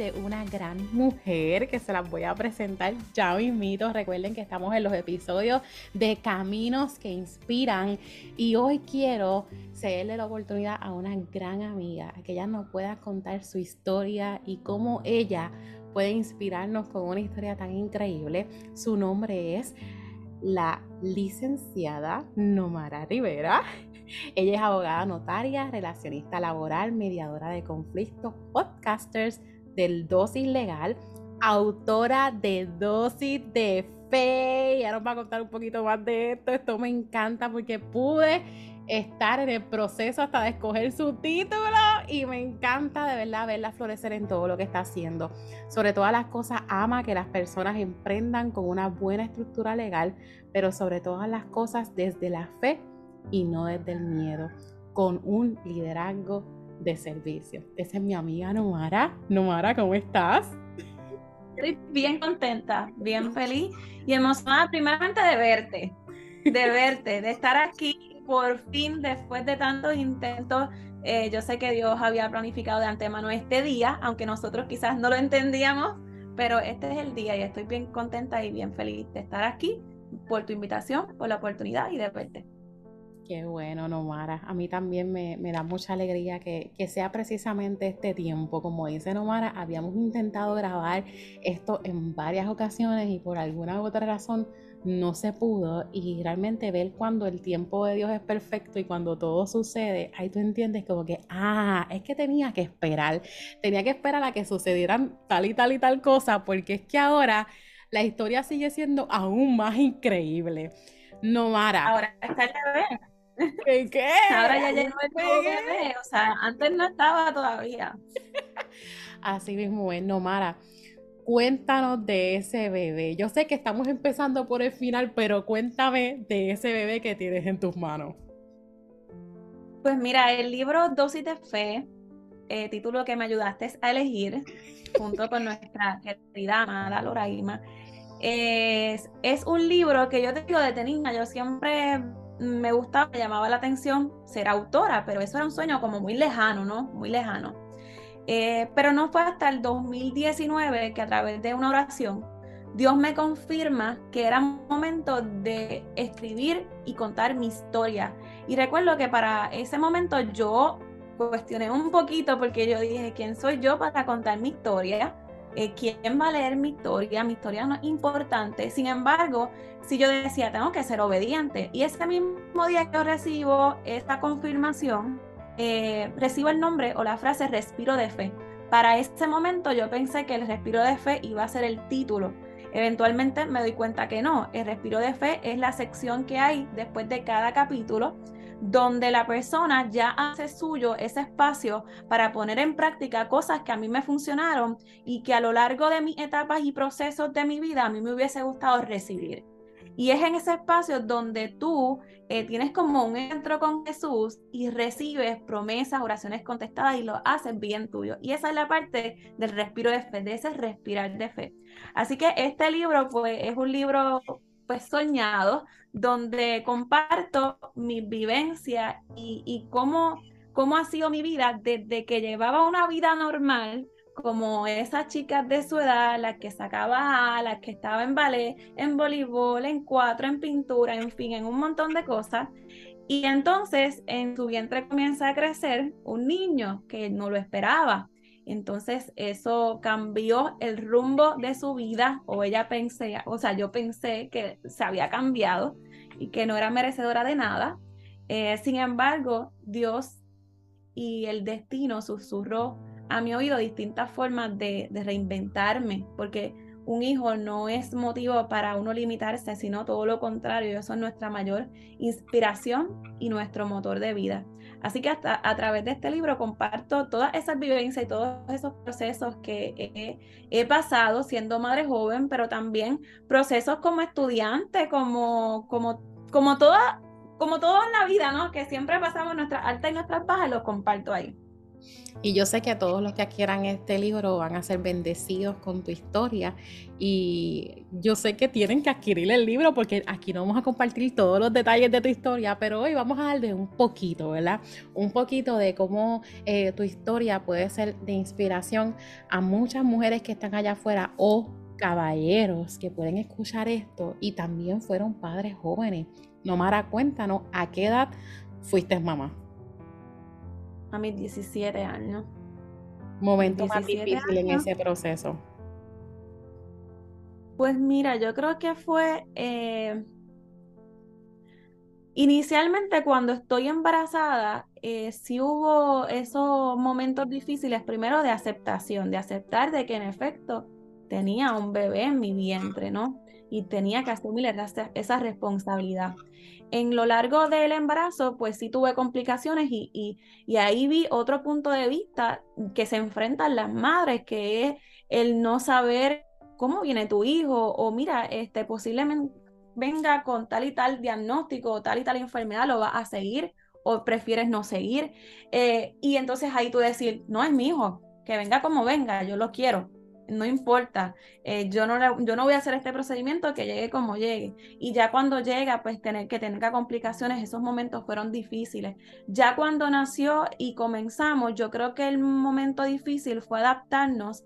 De una gran mujer que se las voy a presentar ya mismito. Recuerden que estamos en los episodios de Caminos que Inspiran y hoy quiero cederle la oportunidad a una gran amiga, que ella nos pueda contar su historia y cómo ella puede inspirarnos con una historia tan increíble. Su nombre es la licenciada Nomara Rivera. Ella es abogada notaria, relacionista laboral, mediadora de conflictos, podcasters del Dosis Legal, autora de Dosis de Fe. Ya nos va a contar un poquito más de esto. Esto me encanta porque pude estar en el proceso hasta de escoger su título y me encanta de verdad verla florecer en todo lo que está haciendo. Sobre todas las cosas, ama que las personas emprendan con una buena estructura legal, pero sobre todas las cosas desde la fe y no desde el miedo, con un liderazgo de servicio. Esa es mi amiga Nomara. Nomara, ¿cómo estás? Estoy bien contenta, bien feliz y emocionada primeramente de verte, de verte, de estar aquí por fin, después de tantos intentos, eh, yo sé que Dios había planificado de antemano este día, aunque nosotros quizás no lo entendíamos, pero este es el día y estoy bien contenta y bien feliz de estar aquí por tu invitación, por la oportunidad y de verte. Qué bueno, Nomara. A mí también me, me da mucha alegría que, que, sea precisamente este tiempo. Como dice Nomara, habíamos intentado grabar esto en varias ocasiones y por alguna u otra razón no se pudo y realmente ver cuando el tiempo de Dios es perfecto y cuando todo sucede, ahí tú entiendes como que, ah, es que tenía que esperar, tenía que esperar a que sucedieran tal y tal y tal cosa, porque es que ahora la historia sigue siendo aún más increíble. No, Mara. Ahora está el bebé. ¿Qué? ¿Qué? Ahora ya llegó el bebé, o sea, antes no estaba todavía. Así mismo es, no, Mara cuéntanos de ese bebé. Yo sé que estamos empezando por el final, pero cuéntame de ese bebé que tienes en tus manos. Pues mira, el libro Dosis de Fe, eh, título que me ayudaste a elegir, junto con nuestra querida amada Loraima, es, es un libro que yo te digo de niña, yo siempre me gustaba, me llamaba la atención ser autora, pero eso era un sueño como muy lejano, ¿no? Muy lejano. Eh, pero no fue hasta el 2019 que a través de una oración Dios me confirma que era momento de escribir y contar mi historia. Y recuerdo que para ese momento yo cuestioné un poquito porque yo dije, ¿quién soy yo para contar mi historia? Eh, ¿Quién va a leer mi historia? Mi historia no es importante. Sin embargo, si yo decía, tengo que ser obediente. Y ese mismo día que yo recibo esta confirmación, eh, recibo el nombre o la frase respiro de fe. Para ese momento yo pensé que el respiro de fe iba a ser el título. Eventualmente me doy cuenta que no. El respiro de fe es la sección que hay después de cada capítulo donde la persona ya hace suyo ese espacio para poner en práctica cosas que a mí me funcionaron y que a lo largo de mis etapas y procesos de mi vida a mí me hubiese gustado recibir. Y es en ese espacio donde tú eh, tienes como un encuentro con Jesús y recibes promesas, oraciones contestadas y lo haces bien tuyo. Y esa es la parte del respiro de fe, de ese respirar de fe. Así que este libro pues, es un libro pues soñado donde comparto mi vivencia y, y cómo, cómo ha sido mi vida desde que llevaba una vida normal como esas chicas de su edad, las que sacaba las que estaba en ballet, en voleibol, en cuatro, en pintura, en fin, en un montón de cosas. Y entonces en su vientre comienza a crecer un niño que no lo esperaba. Entonces eso cambió el rumbo de su vida o ella pensé, o sea, yo pensé que se había cambiado y que no era merecedora de nada. Eh, sin embargo, Dios y el destino susurró a mi oído distintas formas de, de reinventarme, porque un hijo no es motivo para uno limitarse, sino todo lo contrario, eso es nuestra mayor inspiración y nuestro motor de vida. Así que hasta a través de este libro comparto todas esas vivencias y todos esos procesos que he, pasado siendo madre joven, pero también procesos como estudiante, como, como, como toda, como todo en la vida, ¿no? Que siempre pasamos nuestras altas y nuestras bajas, los comparto ahí. Y yo sé que todos los que adquieran este libro van a ser bendecidos con tu historia. Y yo sé que tienen que adquirir el libro porque aquí no vamos a compartir todos los detalles de tu historia, pero hoy vamos a darle un poquito, ¿verdad? Un poquito de cómo eh, tu historia puede ser de inspiración a muchas mujeres que están allá afuera o caballeros que pueden escuchar esto y también fueron padres jóvenes. Nomara, cuéntanos a qué edad fuiste mamá a mis 17 años. Momento más difícil en ese proceso. Pues mira, yo creo que fue eh, inicialmente cuando estoy embarazada, eh, sí hubo esos momentos difíciles, primero de aceptación, de aceptar de que en efecto tenía un bebé en mi vientre, ¿no? Y tenía que asumir esa, responsabilidad en lo largo del embarazo, pues sí tuve complicaciones y, y, ahí vi otro punto de vista que se enfrentan las madres, que es el no saber cómo viene tu hijo o mira, este posiblemente venga con tal y tal diagnóstico o tal y tal enfermedad, lo va a seguir o prefieres no seguir. Eh, y entonces ahí tú decir, no es mi hijo, que venga como venga, yo lo quiero no importa, eh, yo, no, yo no voy a hacer este procedimiento que llegue como llegue. Y ya cuando llega, pues tener que tenga complicaciones, esos momentos fueron difíciles. Ya cuando nació y comenzamos, yo creo que el momento difícil fue adaptarnos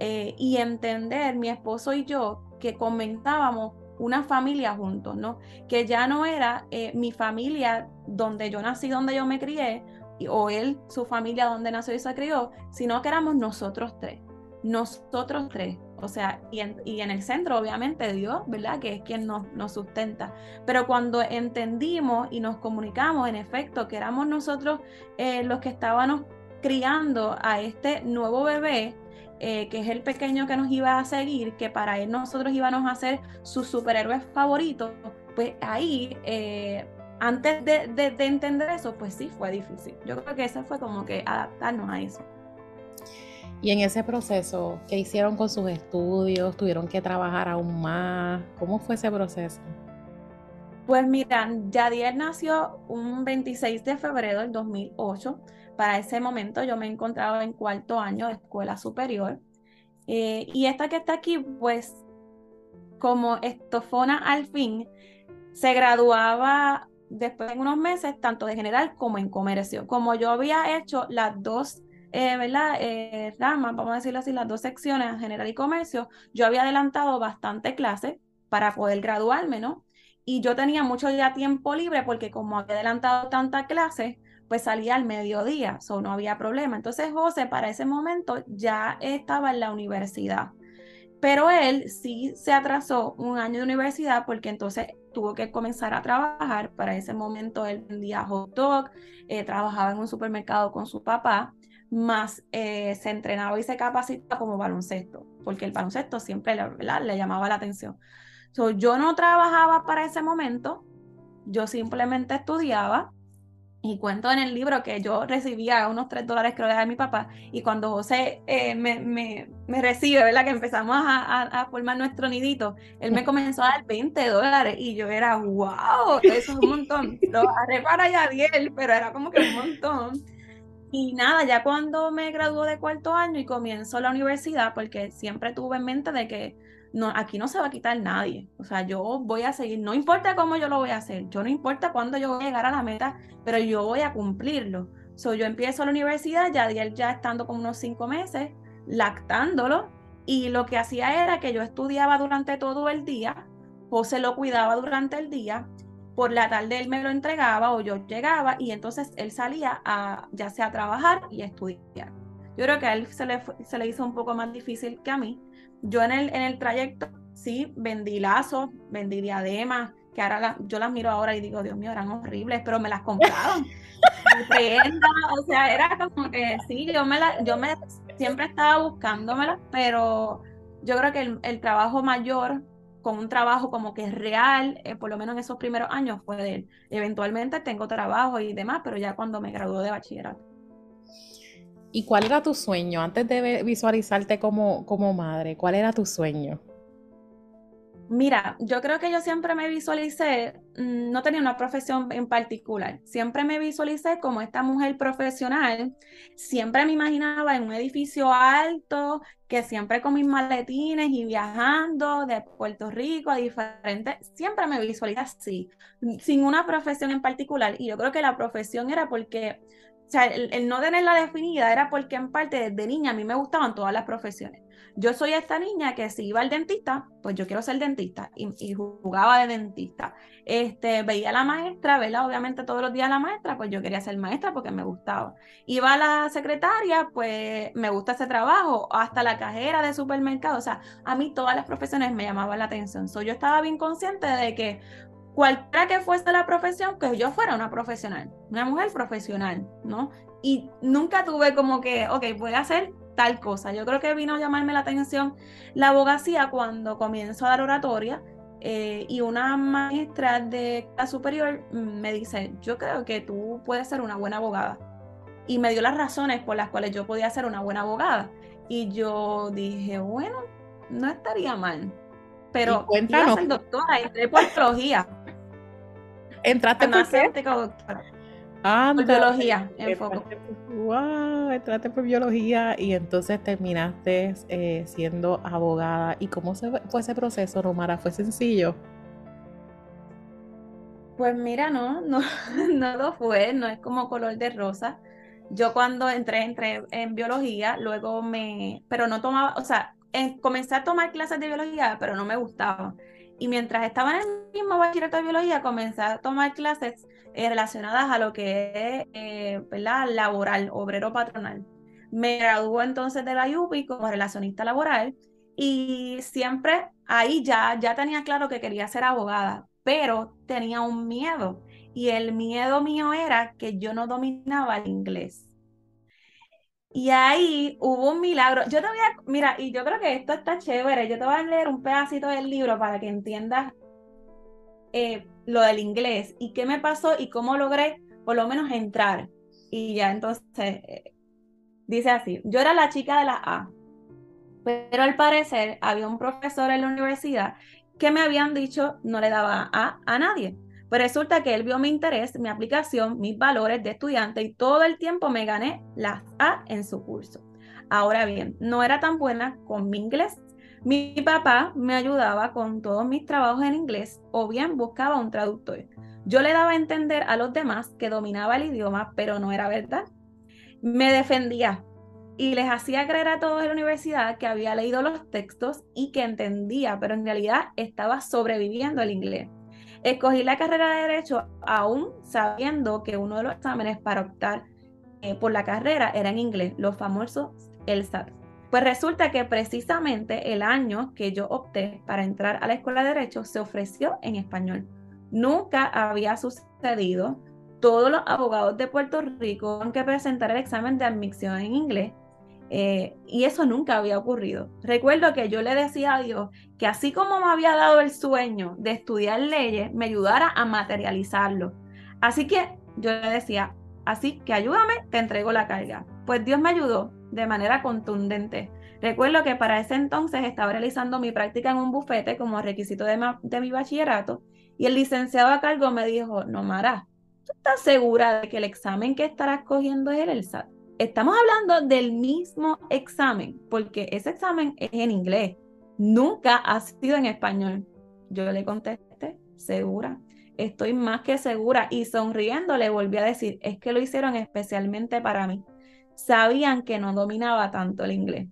eh, y entender, mi esposo y yo, que comenzábamos una familia juntos, ¿no? Que ya no era eh, mi familia donde yo nací, donde yo me crié, o él, su familia donde nació y se crió, sino que éramos nosotros tres nosotros tres. O sea, y en, el centro, obviamente, Dios, ¿verdad? Que es quien nos, sustenta. Pero cuando entendimos y nos comunicamos, en efecto, que éramos nosotros eh, los que estábamos criando a este nuevo bebé, eh, que es el pequeño que nos iba a seguir, que para él nosotros íbamos a ser sus superhéroes favoritos, pues ahí, eh, antes de, de entender eso, pues sí fue difícil. Yo creo que eso fue como que adaptarnos a eso. Y en ese proceso, ¿qué hicieron con sus estudios? ¿Tuvieron que trabajar aún más? ¿Cómo fue ese proceso? Pues mira, Yadier nació un 26 de febrero del 2008. Para ese momento yo me encontraba en cuarto año de escuela superior. Eh, y esta que está aquí, pues como estofona al fin, se graduaba después de unos meses, tanto de general como en comercio. Como yo había hecho las dos eh, ¿verdad? Eh, ramas, vamos a decirlo así, las dos secciones, general y comercio, yo había adelantado bastante clases para poder graduarme, ¿no? Y yo tenía mucho ya tiempo libre porque como había adelantado tantas clases, pues salía al mediodía, so no había problema. Entonces José para ese momento ya estaba en la universidad, pero él sí se atrasó un año de universidad porque entonces tuvo que comenzar a trabajar. Para ese momento él vendía hot dog, eh, trabajaba en un supermercado con su papá más eh, se entrenaba y se capacitaba como baloncesto, porque el baloncesto siempre le, llamaba la atención. yo no trabajaba para ese momento, yo simplemente estudiaba y cuento en el libro que yo recibía unos 3 dólares creo de mi papá y cuando José eh, me, me, me, recibe, ¿verdad? Que empezamos a, a, formar nuestro nidito, él me comenzó a dar 20 dólares y yo era, wow, eso es un montón. Lo agarré para Yadiel, pero era como que un montón. Y nada, ya cuando me graduó de cuarto año y comienzo la universidad, porque siempre tuve en mente de que no, aquí no se va a quitar nadie. O sea, yo voy a seguir, no importa cómo yo lo voy a hacer, yo no importa cuándo yo voy a llegar a la meta, pero yo voy a cumplirlo. So, yo empiezo la universidad, ya ya estando como unos cinco meses, lactándolo, y lo que hacía era que yo estudiaba durante todo el día, José lo cuidaba durante el día, por la tarde él me lo entregaba o yo llegaba y entonces él salía a ya sea a trabajar y a estudiar. Yo creo que a él se le, se le hizo un poco más difícil que a mí. Yo en el, en el trayecto sí vendí lazos, vendí diademas, que ahora yo las miro ahora y digo, Dios mío, eran horribles, pero me las compraron. o sea, era como que sí, yo me, la, yo me siempre estaba buscándomela, pero yo creo que el, trabajo mayor con un trabajo como que es real, eh, por lo menos en esos primeros años fue de él. Eventualmente tengo trabajo y demás, pero ya cuando me gradué de bachillerato. ¿Y cuál era tu sueño antes de visualizarte como, como madre? ¿Cuál era tu sueño? Mira, yo creo que yo siempre me visualicé, mm, no tenía una profesión en particular, siempre me visualicé como esta mujer profesional, siempre me imaginaba en un edificio alto, que siempre con mis maletines y viajando de Puerto Rico a diferentes, siempre me visualicé así, sin una profesión en particular. Y yo creo que la profesión era porque, o sea, el, no tenerla definida era porque en parte desde niña a mí me gustaban todas las profesiones yo soy esta niña que si iba al dentista, pues yo quiero ser dentista y, jugaba de dentista. Este, veía a la maestra, ¿verdad? Obviamente todos los días a la maestra, pues yo quería ser maestra porque me gustaba. Iba a la secretaria, pues me gusta ese trabajo, hasta la cajera de supermercado. O sea, a mí todas las profesiones me llamaban la atención. So, yo estaba bien consciente de que cualquiera que fuese la profesión, que yo fuera una profesional, una mujer profesional, ¿no? Y nunca tuve como que, ok, voy a hacer tal cosa. Yo creo que vino a llamarme la atención la abogacía cuando comienzo a dar oratoria eh, y una maestra de la superior me dice, yo creo que tú puedes ser una buena abogada. Y me dio las razones por las cuales yo podía ser una buena abogada. Y yo dije, bueno, no estaría mal. Pero iba a ser doctora, entré por teología. ¿Entraste por qué? doctora. Por biología, enfoco. Wow, entraste por biología y entonces terminaste eh, siendo abogada. ¿Y cómo se fue ese proceso, Romara? ¿Fue sencillo? Pues mira, no, no, no lo fue, no es como color de rosa. Yo cuando entré, entré en biología, luego me, pero no tomaba, o sea, comencé a tomar clases de biología, pero no me gustaba. Y mientras estaba en el mismo bachillerato de biología, comencé a tomar clases eh, relacionadas a lo que es eh, laboral, obrero patronal. Me graduó entonces de la UPI como relacionista laboral y siempre ahí ya, ya tenía claro que quería ser abogada, pero tenía un miedo y el miedo mío era que yo no dominaba el inglés. Y ahí hubo un milagro. Yo te voy a, mira, y yo creo que esto está chévere. Yo te voy a leer un pedacito del libro para que entiendas eh, lo del inglés y qué me pasó y cómo logré por lo menos entrar. Y ya entonces eh, dice así, yo era la chica de la A, pero al parecer había un profesor en la universidad que me habían dicho no le daba A a nadie. Pues resulta que él vio mi interés, mi aplicación, mis valores de estudiante y todo el tiempo me gané las A en su curso. Ahora bien, no era tan buena con mi inglés mi papá me ayudaba con todos mis trabajos en inglés o bien buscaba un traductor. Yo le daba a entender a los demás que dominaba el idioma, pero no era verdad. Me defendía y les hacía creer a todos en la universidad que había leído los textos y que entendía, pero en realidad estaba sobreviviendo el inglés. Escogí la carrera de Derecho aún sabiendo que uno de los exámenes para optar eh, por la carrera era en inglés, los famosos SAT. Pues resulta que precisamente el año que yo opté para entrar a la escuela de derecho se ofreció en español. Nunca había sucedido. Todos los abogados de Puerto Rico tienen que presentar el examen de admisión en inglés eh, y eso nunca había ocurrido. Recuerdo que yo le decía a Dios que así como me había dado el sueño de estudiar leyes, me ayudara a materializarlo. Así que yo le decía, así que ayúdame, te entrego la carga. Pues Dios me ayudó de manera contundente. Recuerdo que para ese entonces estaba realizando mi práctica en un bufete como requisito de, mi bachillerato y el licenciado a cargo me dijo, no, Mara, ¿tú estás segura de que el examen que estarás cogiendo es el SAT? Estamos hablando del mismo examen, porque ese examen es en inglés, nunca ha sido en español. Yo le contesté, segura, estoy más que segura. Y sonriendo le volví a decir, es que lo hicieron especialmente para mí. Sabían que no dominaba tanto el inglés.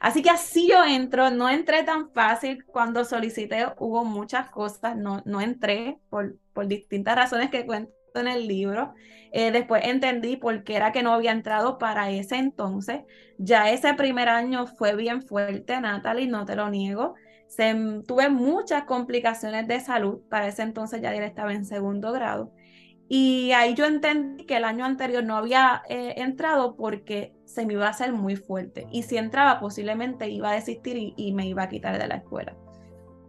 Así que así yo entro, no entré tan fácil. Cuando solicité, hubo muchas cosas, no, no entré por, por distintas razones que cuento en el libro. Eh, después entendí por qué era que no había entrado para ese entonces. Ya ese primer año fue bien fuerte, Natalie, no te lo niego. Se, tuve muchas complicaciones de salud, para ese entonces ya estaba en segundo grado Y ahí yo entendí que el año anterior no había eh, entrado porque se me iba a hacer muy fuerte. Y si entraba, posiblemente iba a desistir y, me iba a quitar de la escuela.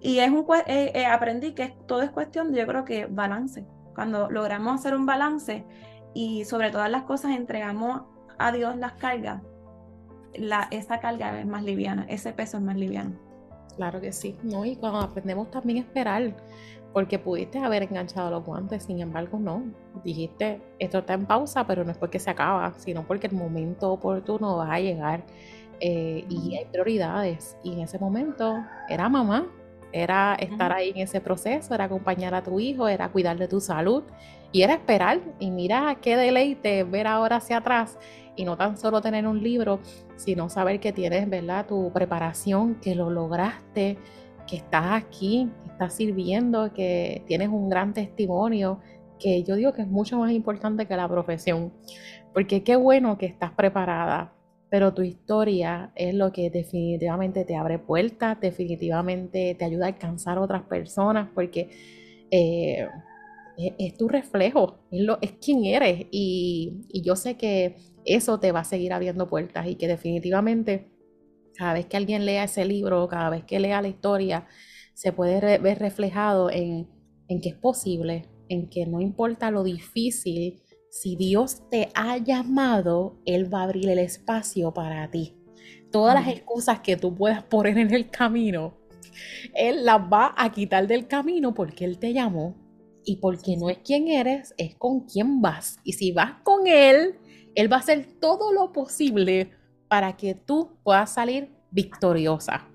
Y es un, eh, aprendí que todo es cuestión yo creo que, balance. Cuando logramos hacer un balance y sobre todas las cosas entregamos a Dios las cargas, la, esa carga es más liviana, ese peso es más liviano. Claro que sí, ¿no? Y cuando aprendemos también a esperar, porque pudiste haber enganchado los guantes, sin embargo no. Dijiste, esto está en pausa, pero no es porque se acaba, sino porque el momento oportuno va a llegar eh, y hay prioridades. Y en ese momento era mamá, era estar ahí en ese proceso, era acompañar a tu hijo, era cuidar de tu salud y era esperar. Y mira qué deleite ver ahora hacia atrás y no tan solo tener un libro, sino saber que tienes, ¿verdad? Tu preparación, que lo lograste, que estás aquí, que estás sirviendo, que tienes un gran testimonio, que yo digo que es mucho más importante que la profesión, porque qué bueno que estás preparada, pero tu historia es lo que definitivamente te abre puertas, definitivamente te ayuda a alcanzar a otras personas, porque eh, es, tu reflejo, es, lo, quien eres, y, yo sé que eso te va a seguir abriendo puertas y que definitivamente cada vez que alguien lea ese libro, cada vez que lea la historia, se puede ver reflejado en que es posible, en que no importa lo difícil, si Dios te ha llamado, Él va a abrir el espacio para ti. Todas las excusas que tú puedas poner en el camino, Él las va a quitar del camino porque Él te llamó y porque no es quien eres, es con quién vas. Y si vas con Él, Él va a hacer todo lo posible para que tú puedas salir victoriosa.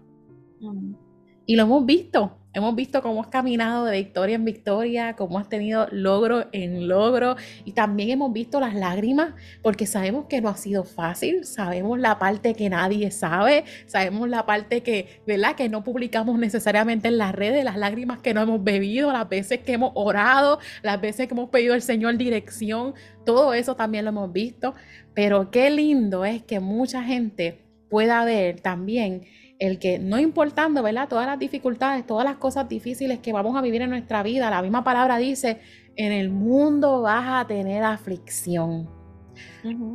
Y lo hemos visto, hemos visto cómo has caminado de victoria en victoria, cómo has tenido logro en logro y también hemos visto las lágrimas porque sabemos que no ha sido fácil, sabemos la parte que nadie sabe, sabemos la parte que, ¿verdad? Que no publicamos necesariamente en las redes, las lágrimas que no hemos bebido, las veces que hemos orado, las veces que hemos pedido al Señor dirección, todo eso también lo hemos visto, pero qué lindo es que mucha gente pueda ver también el que no importando, ¿verdad? Todas las dificultades, todas las cosas difíciles que vamos a vivir en nuestra vida, la misma palabra dice, en el mundo vas a tener aflicción,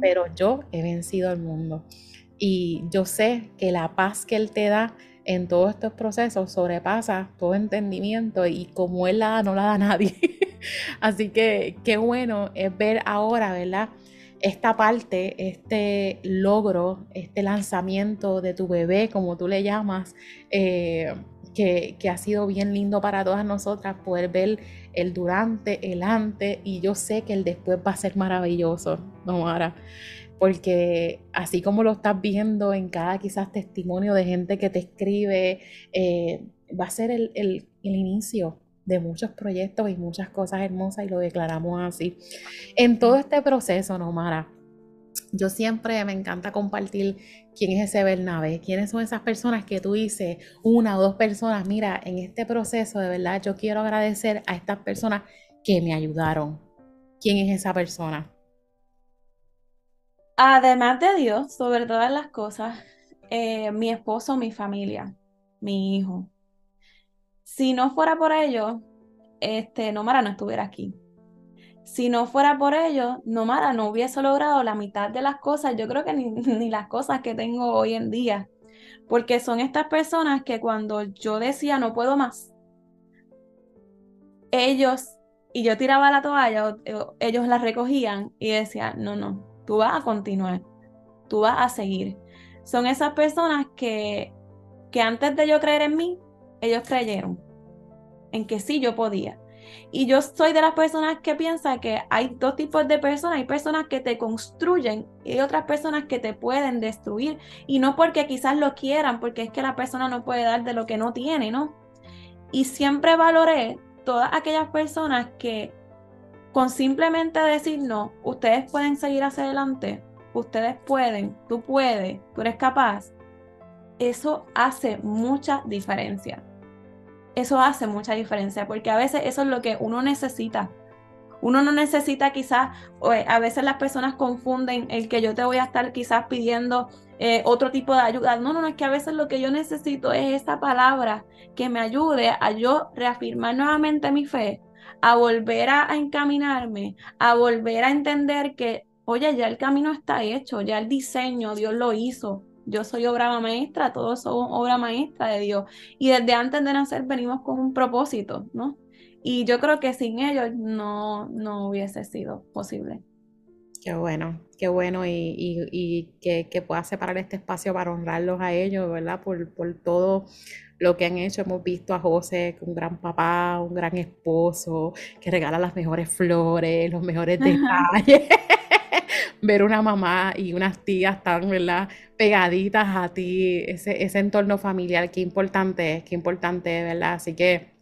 pero yo he vencido al mundo. Y yo sé que la paz que Él te da en todos estos procesos sobrepasa todo entendimiento y como Él la da, no la da nadie. Así que qué bueno es ver ahora, ¿verdad? Esta parte, este logro, este lanzamiento de tu bebé, como tú le llamas, eh, que, ha sido bien lindo para todas nosotras poder ver el durante, el antes, y yo sé que el después va a ser maravilloso, Nomara, porque así como lo estás viendo en cada quizás testimonio de gente que te escribe, eh, va a ser el, el inicio de muchos proyectos y muchas cosas hermosas y lo declaramos así. En todo este proceso, Nomara, yo siempre me encanta compartir quién es ese Bernabé, quiénes son esas personas que tú dices, una o dos personas, mira, en este proceso de verdad yo quiero agradecer a estas personas que me ayudaron. ¿Quién es esa persona? Además de Dios, sobre todas las cosas, eh, mi esposo, mi familia, mi hijo, si no fuera por ellos, este, Nomara no estuviera aquí. Si no fuera por ellos, Nomara no hubiese logrado la mitad de las cosas, yo creo que ni, ni las cosas que tengo hoy en día. Porque son estas personas que cuando yo decía no puedo más, ellos, y yo tiraba la toalla, ellos la recogían y decían, no, no, tú vas a continuar, tú vas a seguir. Son esas personas que, que antes de yo creer en mí, ellos creyeron en que sí yo podía. Y yo soy de las personas que piensa que hay dos tipos de personas. Hay personas que te construyen y hay otras personas que te pueden destruir. Y no porque quizás lo quieran, porque es que la persona no puede dar de lo que no tiene, ¿no? Y siempre valoré todas aquellas personas que con simplemente decir no, ustedes pueden seguir hacia adelante, ustedes pueden, tú puedes, tú eres capaz. Eso hace mucha diferencia eso hace mucha diferencia, porque a veces eso es lo que uno necesita. Uno no necesita quizás, eh, a veces las personas confunden el que yo te voy a estar quizás pidiendo eh, otro tipo de ayuda. No, no, no, es que a veces lo que yo necesito es esa palabra que me ayude a yo reafirmar nuevamente mi fe, a volver a, encaminarme, a volver a entender que, oye, ya el camino está hecho, ya el diseño, Dios lo hizo. Yo soy obra maestra, todos somos obra maestra de Dios. Y desde antes de nacer venimos con un propósito, ¿no? Y yo creo que sin ellos no, no hubiese sido posible. Qué bueno, qué bueno y, que, que pueda separar este espacio para honrarlos a ellos, ¿verdad? Por, por todo lo que han hecho. Hemos visto a José, un gran papá, un gran esposo, que regala las mejores flores, los mejores detalles. Ver una mamá y unas tías tan, ¿verdad? Pegaditas a ti, ese, ese entorno familiar, qué importante es, qué importante es, ¿verdad? Así que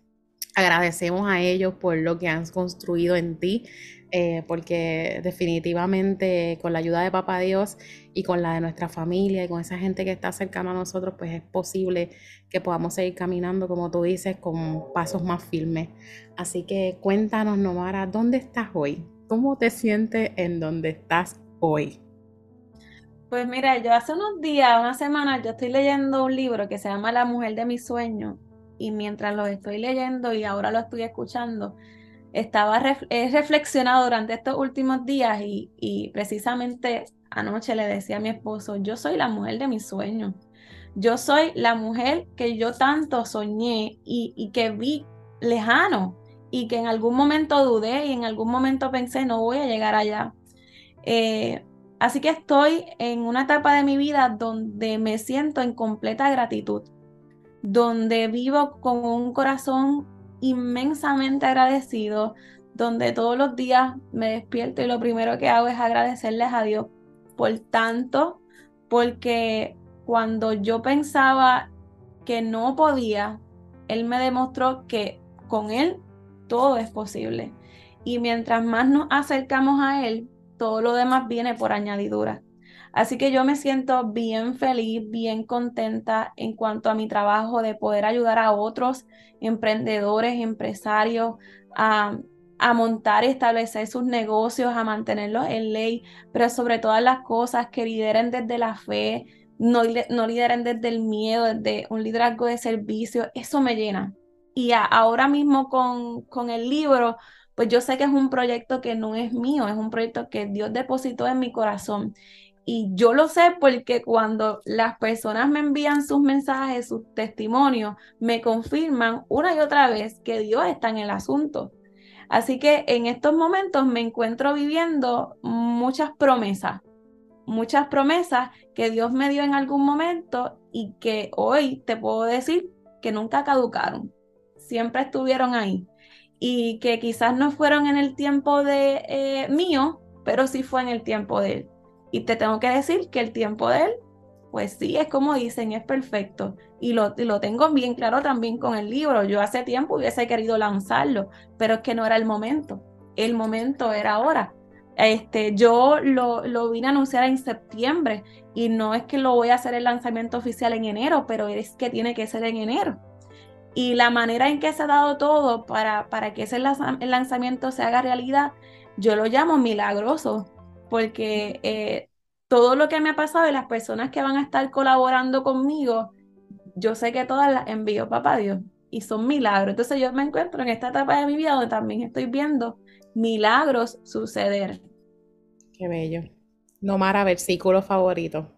agradecemos a ellos por lo que han construido en ti. Eh, porque definitivamente con la ayuda de Papá Dios y con la de nuestra familia y con esa gente que está cercana a nosotros, pues es posible que podamos seguir caminando, como tú dices, con pasos más firmes. Así que cuéntanos, Nomara, ¿dónde estás hoy? ¿Cómo te sientes en donde estás hoy? Pues mira, yo hace unos días, una semana, yo estoy leyendo un libro que se llama La mujer de mis sueños y mientras lo estoy leyendo y ahora lo estoy escuchando, estaba he reflexionado durante estos últimos días y, precisamente anoche le decía a mi esposo, yo soy la mujer de mis sueños. Yo soy la mujer que yo tanto soñé y, que vi lejano y que en algún momento dudé y en algún momento pensé, no voy a llegar allá. Eh, así que estoy en una etapa de mi vida donde me siento en completa gratitud, donde vivo con un corazón inmensamente agradecido, donde todos los días me despierto y lo primero que hago es agradecerles a Dios por tanto, porque cuando yo pensaba que no podía, Él me demostró que con Él todo es posible. Y mientras más nos acercamos a Él, todo lo demás viene por añadidura. Así que yo me siento bien feliz, bien contenta en cuanto a mi trabajo de poder ayudar a otros emprendedores, empresarios a, montar y establecer sus negocios, a mantenerlos en ley, pero sobre todas las cosas que lideren desde la fe, no, no lideren desde el miedo, desde un liderazgo de servicio. Eso me llena. Y ahora mismo con, con el libro, pues yo sé que es un proyecto que no es mío, es un proyecto que Dios depositó en mi corazón. Y yo lo sé porque cuando las personas me envían sus mensajes, sus testimonios, me confirman una y otra vez que Dios está en el asunto. Así que en estos momentos me encuentro viviendo muchas promesas, muchas promesas que Dios me dio en algún momento y que hoy te puedo decir que nunca caducaron, siempre estuvieron ahí y que quizás no fueron en el tiempo de eh, mío, pero sí fue en el tiempo de Él. Y te tengo que decir que el tiempo de él, pues sí, es como dicen, es perfecto. Y lo, lo tengo bien claro también con el libro. Yo hace tiempo hubiese querido lanzarlo, pero es que no era el momento. El momento era ahora. Este, yo lo, lo vine a anunciar en septiembre y no es que lo voy a hacer el lanzamiento oficial en enero, pero es que tiene que ser en enero. Y la manera en que se ha dado todo para, para que ese lanzamiento se haga realidad, yo lo llamo milagroso, porque eh, todo lo que me ha pasado y las personas que van a estar colaborando conmigo, yo sé que todas las envío, papá Dios, y son milagros. Entonces yo me encuentro en esta etapa de mi vida donde también estoy viendo milagros suceder. Qué bello. Nomara, versículo favorito.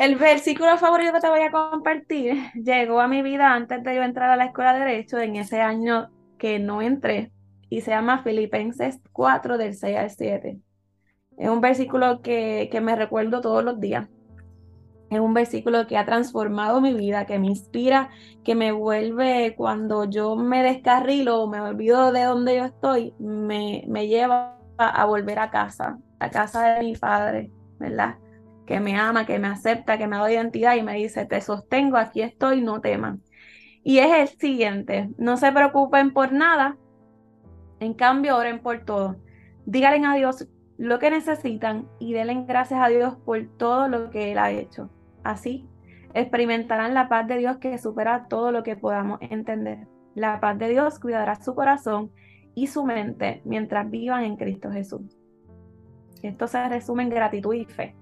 El versículo favorito que te voy a compartir llegó a mi vida antes de yo entrar a la escuela de Derecho, en ese año que no entré, y se llama Filipenses 4 del 6 al 7. Es un versículo que, me recuerdo todos los días. Es un versículo que ha transformado mi vida, que me inspira, que me vuelve cuando yo me descarrilo o me olvido de donde yo estoy, me, me lleva a volver a casa, a casa de mi padre, ¿verdad? Que me ama, que me acepta, que me da identidad y me dice, te sostengo, aquí estoy, no teman. Y es el siguiente, no se preocupen por nada, en cambio oren por todo. Díganle a Dios lo que necesitan y denle gracias a Dios por todo lo que Él ha hecho. Así, experimentarán la paz de Dios que supera todo lo que podamos entender. La paz de Dios cuidará su corazón y su mente mientras vivan en Cristo Jesús. Esto se resume en gratitud y fe.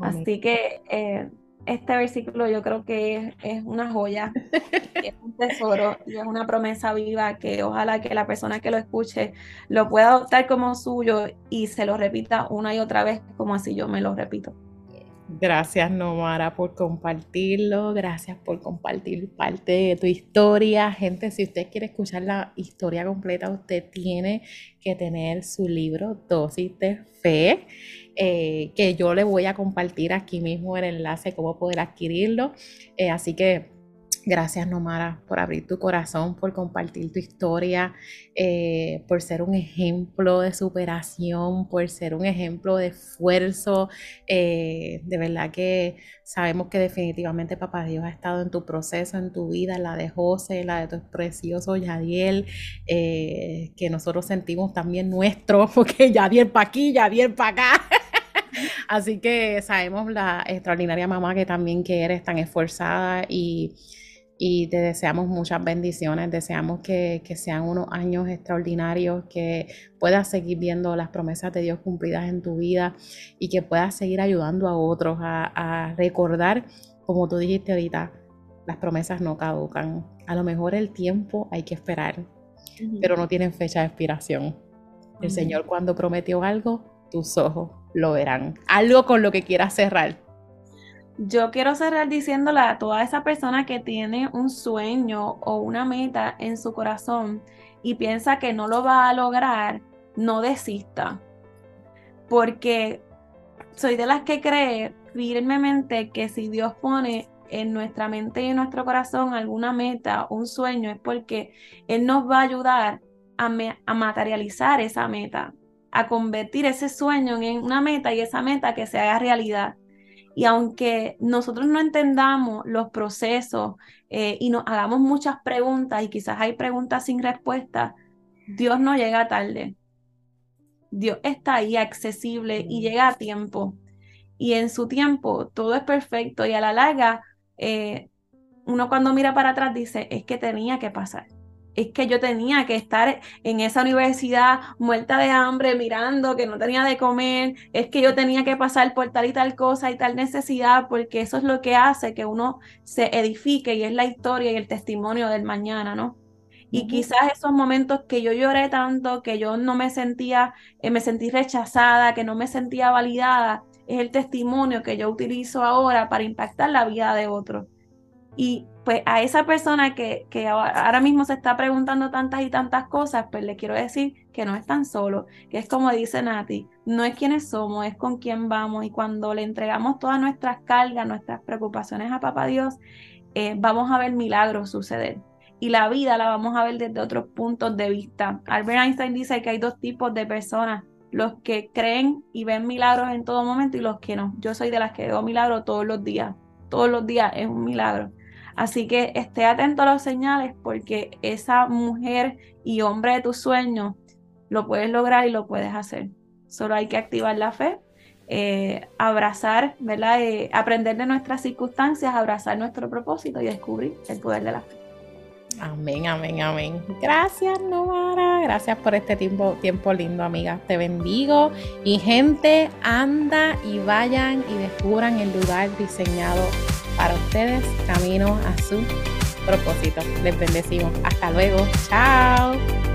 Así que eh, este versículo yo creo que es, una joya, es un tesoro y es una promesa viva que ojalá que la persona que lo escuche lo pueda adoptar como suyo y se lo repita una y otra vez como así yo me lo repito. Gracias, Nomara, por compartirlo. Gracias por compartir parte de tu historia. Gente, si usted quiere escuchar la historia completa, usted tiene que tener su libro Dosis de Fe, eh, que yo le voy a compartir aquí mismo el enlace, cómo poder adquirirlo. Eh, así que Gracias, Nomara, por abrir tu corazón, por compartir tu historia, eh, por ser un ejemplo de superación, por ser un ejemplo de esfuerzo. De verdad que sabemos que definitivamente Papá Dios ha estado en tu proceso, en tu vida, la de José, la de tu precioso Yadiel, que nosotros sentimos también nuestro, porque Yadiel para aquí, Yadiel para acá. Así que sabemos la extraordinaria mamá que también que eres tan esforzada y y te deseamos muchas bendiciones, deseamos que, sean unos años extraordinarios, que puedas seguir viendo las promesas de Dios cumplidas en tu vida y que puedas seguir ayudando a otros a, recordar, como tú dijiste ahorita, las promesas no caducan. A lo mejor el tiempo hay que esperar, pero no tienen fecha de expiración. El Señor cuando prometió algo, tus ojos lo verán. Algo con lo que quieras cerrar yo quiero cerrar diciéndole a toda esa persona que tiene un sueño o una meta en su corazón y piensa que no lo va a lograr, no desista. Porque soy de las que cree firmemente que si Dios pone en nuestra mente y en nuestro corazón alguna meta, un sueño, es porque Él nos va a ayudar a, a materializar esa meta, a convertir ese sueño en una meta y esa meta que se haga realidad. Y aunque nosotros no entendamos los procesos eh, y nos hagamos muchas preguntas y quizás hay preguntas sin respuesta, Dios no llega tarde. Dios está ahí accesible y llega a tiempo. Y en su tiempo todo es perfecto y a la larga eh, uno cuando mira para atrás dice, es que tenía que pasar es que yo tenía que estar en esa universidad muerta de hambre, mirando que no tenía de comer, es que yo tenía que pasar por tal y tal cosa y tal necesidad, porque eso es lo que hace que uno se edifique y es la historia y el testimonio del mañana, ¿no? Y quizás esos momentos que yo lloré tanto, que yo no me sentía, eh, me sentí rechazada, que no me sentía validada, es el testimonio que yo utilizo ahora para impactar la vida de otros. Y pues a esa persona que, ahora mismo se está preguntando tantas y tantas cosas, pues le quiero decir que no es tan solo, que es como dice Nati, no es quienes somos, es con quién vamos y cuando le entregamos todas nuestras cargas, nuestras preocupaciones a Papá Dios, eh, vamos a ver milagros suceder. Y la vida la vamos a ver desde otros puntos de vista. Albert Einstein dice que hay dos tipos de personas, los que creen y ven milagros en todo momento y los que no. Yo soy de las que veo milagros todos los días. Todos los días es un milagro. Así que esté atento a las señales porque esa mujer y hombre de tus sueños lo puedes lograr y lo puedes hacer. Solo hay que activar la fe, eh, abrazar, ¿verdad? Eh, aprender de nuestras circunstancias, abrazar nuestro propósito y descubrir el poder de la fe. Amén, amén, amén. Gracias, Novara. Gracias por este tiempo, tiempo lindo, amiga. Te bendigo. Y gente, anda y vayan y descubran el lugar diseñado para ustedes camino a su propósito. Les bendecimos. Hasta luego. Chao.